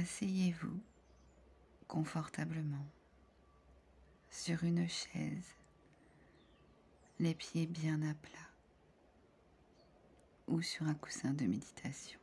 Asseyez-vous confortablement sur une chaise, les pieds bien à plat ou sur un coussin de méditation.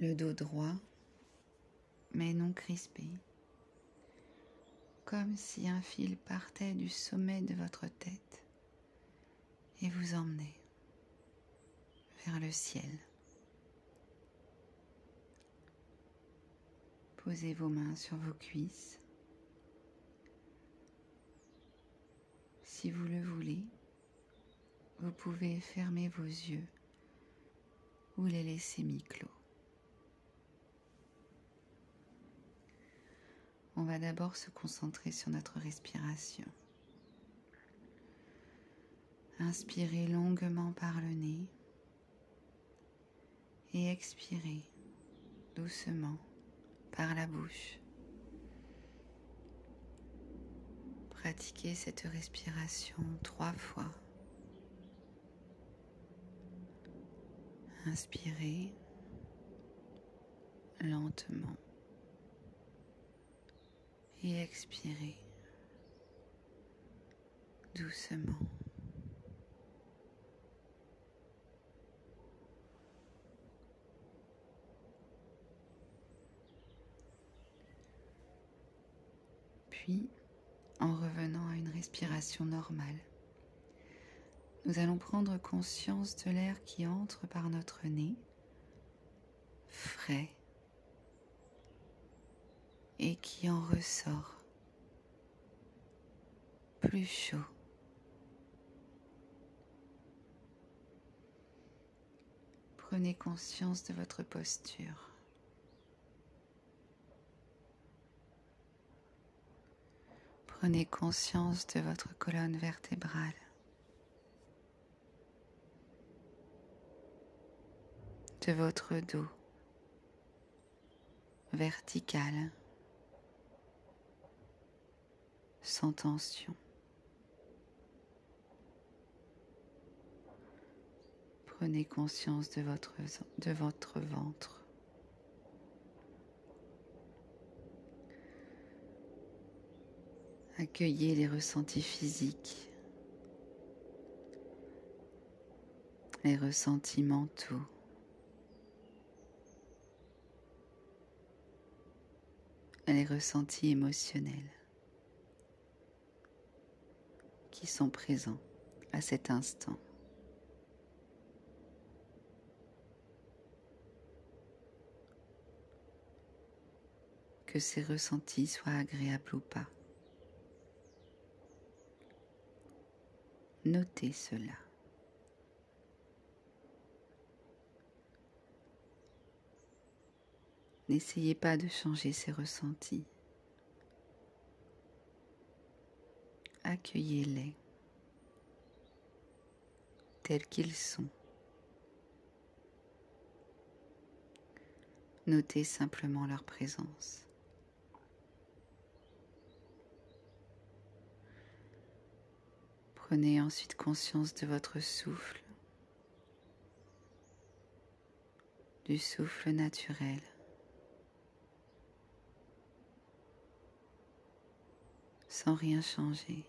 Le dos droit, mais non crispé, comme si un fil partait du sommet de votre tête et vous emmenait vers le ciel. Posez vos mains sur vos cuisses. Si vous le voulez, vous pouvez fermer vos yeux ou les laisser mi-clos. On va d'abord se concentrer sur notre respiration. Inspirez longuement par le nez et expirez doucement la bouche. Pratiquez cette respiration trois fois. Inspirez lentement et expirez doucement. Puis, en revenant à une respiration normale, nous allons prendre conscience de l'air qui entre par notre nez, frais, et qui en ressort plus chaud. Prenez conscience de votre posture. Prenez conscience de votre colonne vertébrale. de votre dos vertical, sans tension. Prenez conscience de votre, de votre ventre. Accueillez les ressentis physiques, les ressentis mentaux. les ressentis émotionnels qui sont présents à cet instant. Que ces ressentis soient agréables ou pas. Notez cela. N'essayez pas de changer ces ressentis. Accueillez-les tels qu'ils sont. Notez simplement leur présence. Prenez ensuite conscience de votre souffle, du souffle naturel. sans rien changer.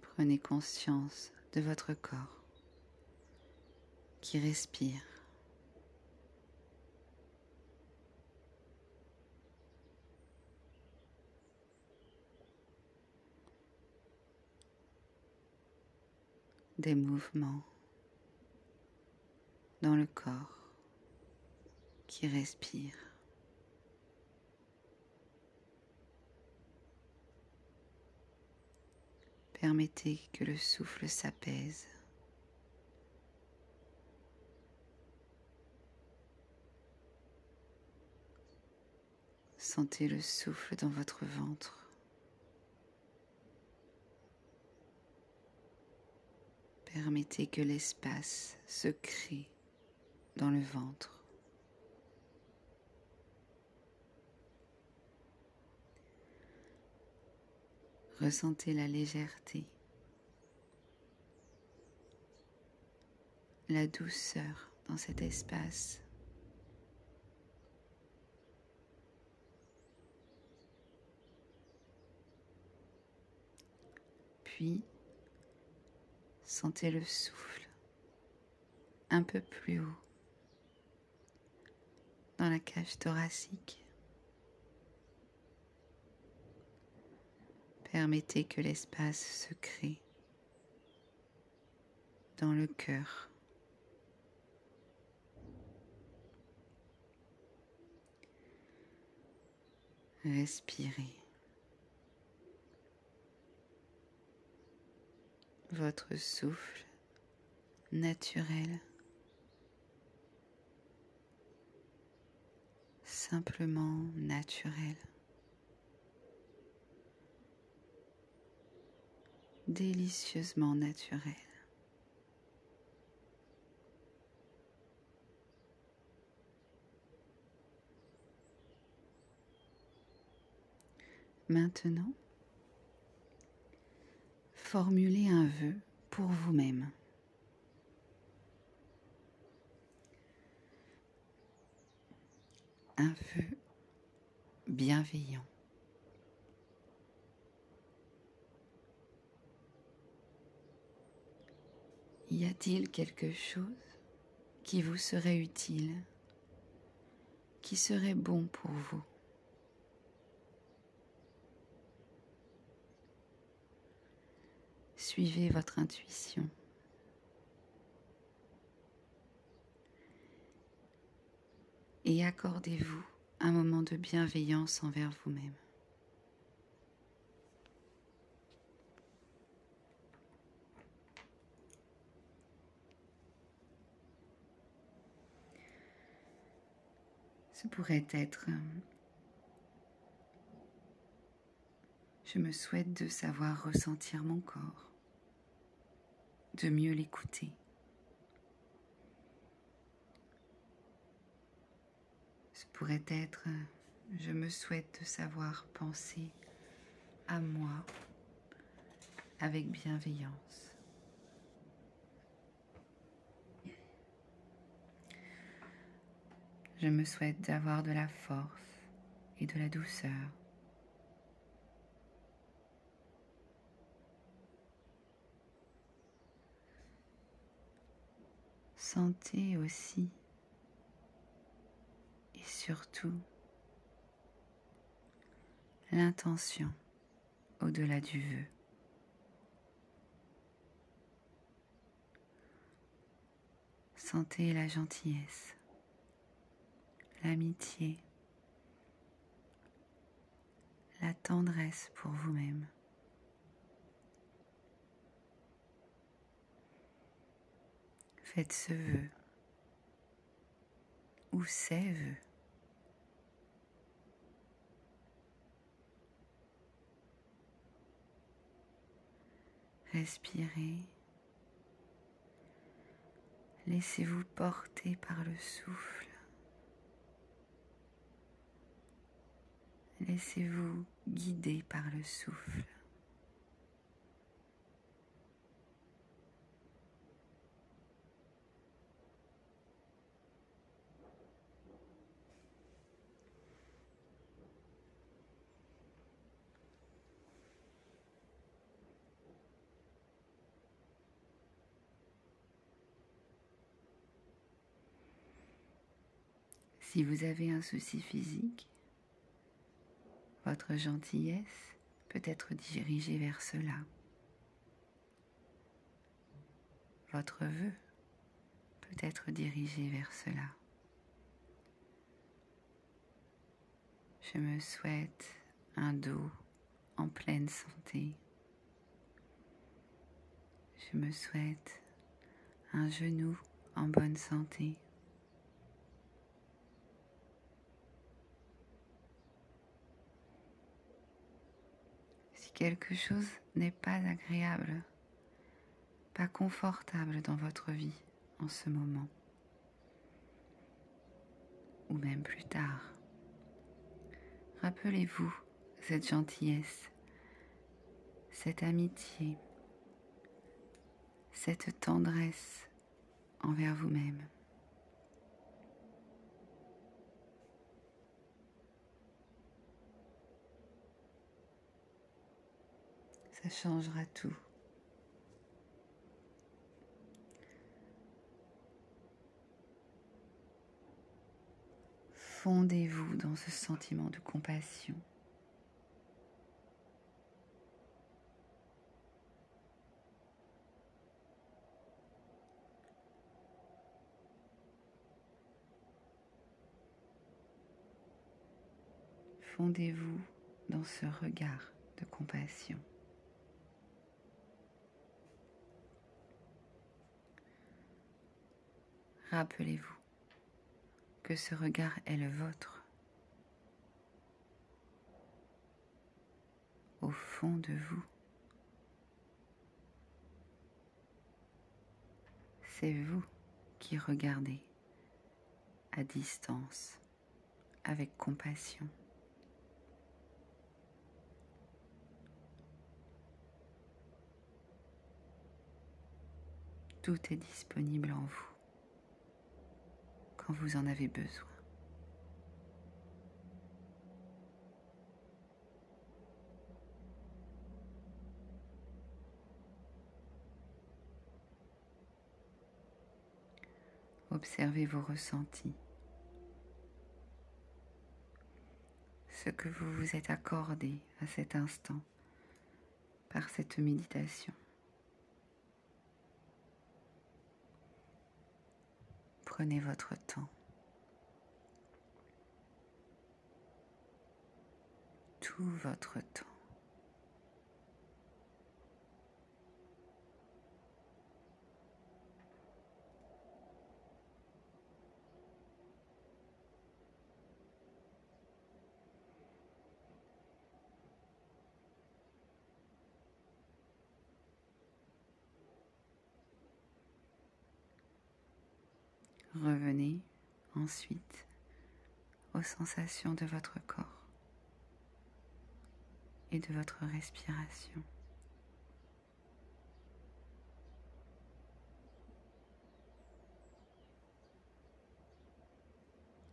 Prenez conscience de votre corps qui respire. Des mouvements dans le corps qui respire. Permettez que le souffle s'apaise. Sentez le souffle dans votre ventre. Permettez que l'espace se crée dans le ventre. Ressentez la légèreté, la douceur dans cet espace. Puis, sentez le souffle un peu plus haut dans la cage thoracique. Permettez que l'espace se crée dans le cœur. Respirez. Votre souffle naturel. Simplement naturel. Délicieusement naturel. Maintenant, formulez un vœu pour vous-même. Un vœu bienveillant. Y a-t-il quelque chose qui vous serait utile, qui serait bon pour vous? Suivez votre intuition. Et accordez-vous un moment de bienveillance envers vous-même. Ce pourrait être je me souhaite de savoir ressentir mon corps de mieux l'écouter. Ce pourrait être je me souhaite de savoir penser à moi avec bienveillance. Je me souhaite d'avoir de la force et de la douceur. Sentez aussi et surtout l'intention au-delà du vœu. Sentez la gentillesse, l'amitié, la tendresse pour vous-même. Faites ce vœu ou ces vœux. Respirez. Laissez-vous porter par le souffle. Laissez-vous guider par le souffle. Si vous avez un souci physique, votre gentillesse peut être dirigée vers cela. Votre vœu peut être dirigé vers cela. Je me souhaite un dos en pleine santé. Je me souhaite un genou en bonne santé. Quelque chose n'est pas agréable, pas confortable dans votre vie en ce moment, ou même plus tard, rappelez-vous cette gentillesse cette amitié, cette tendresse envers vous-même. Ça changera tout. Fondez-vous dans ce sentiment de compassion. Fondez-vous dans ce regard de compassion. Rappelez-vous que ce regard est le vôtre. Au fond de vous, c'est vous qui regardez à distance avec compassion. Tout est disponible en vous vous en avez besoin. Observez vos ressentis, ce que vous vous êtes accordé à cet instant par cette méditation. Prenez votre temps. Tout votre temps. Revenez ensuite aux sensations de votre corps et de votre respiration.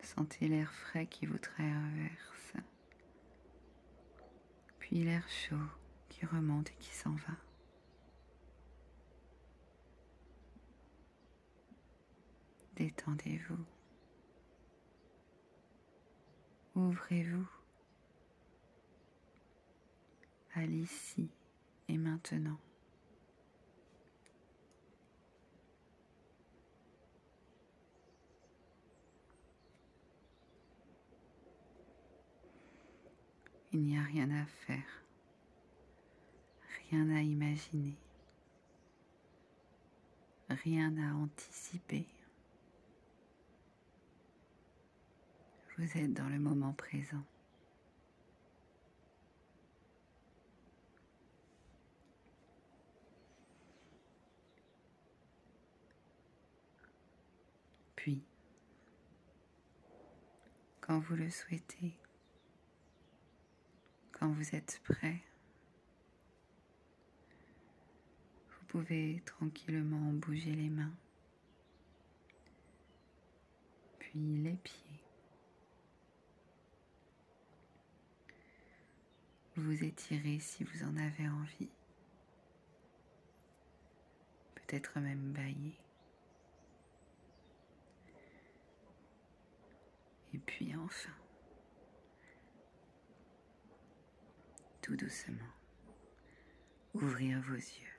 Sentez l'air frais qui vous traverse, puis l'air chaud qui remonte et qui s'en va. Détendez-vous. Ouvrez-vous à l'ici et maintenant. Il n'y a rien à faire, rien à imaginer, rien à anticiper. Vous êtes dans le moment présent. Puis, quand vous le souhaitez, quand vous êtes prêt, vous pouvez tranquillement bouger les mains, puis les pieds. Vous étirez si vous en avez envie. Peut-être même bailler. Et puis enfin, tout doucement, ouvrir vos yeux.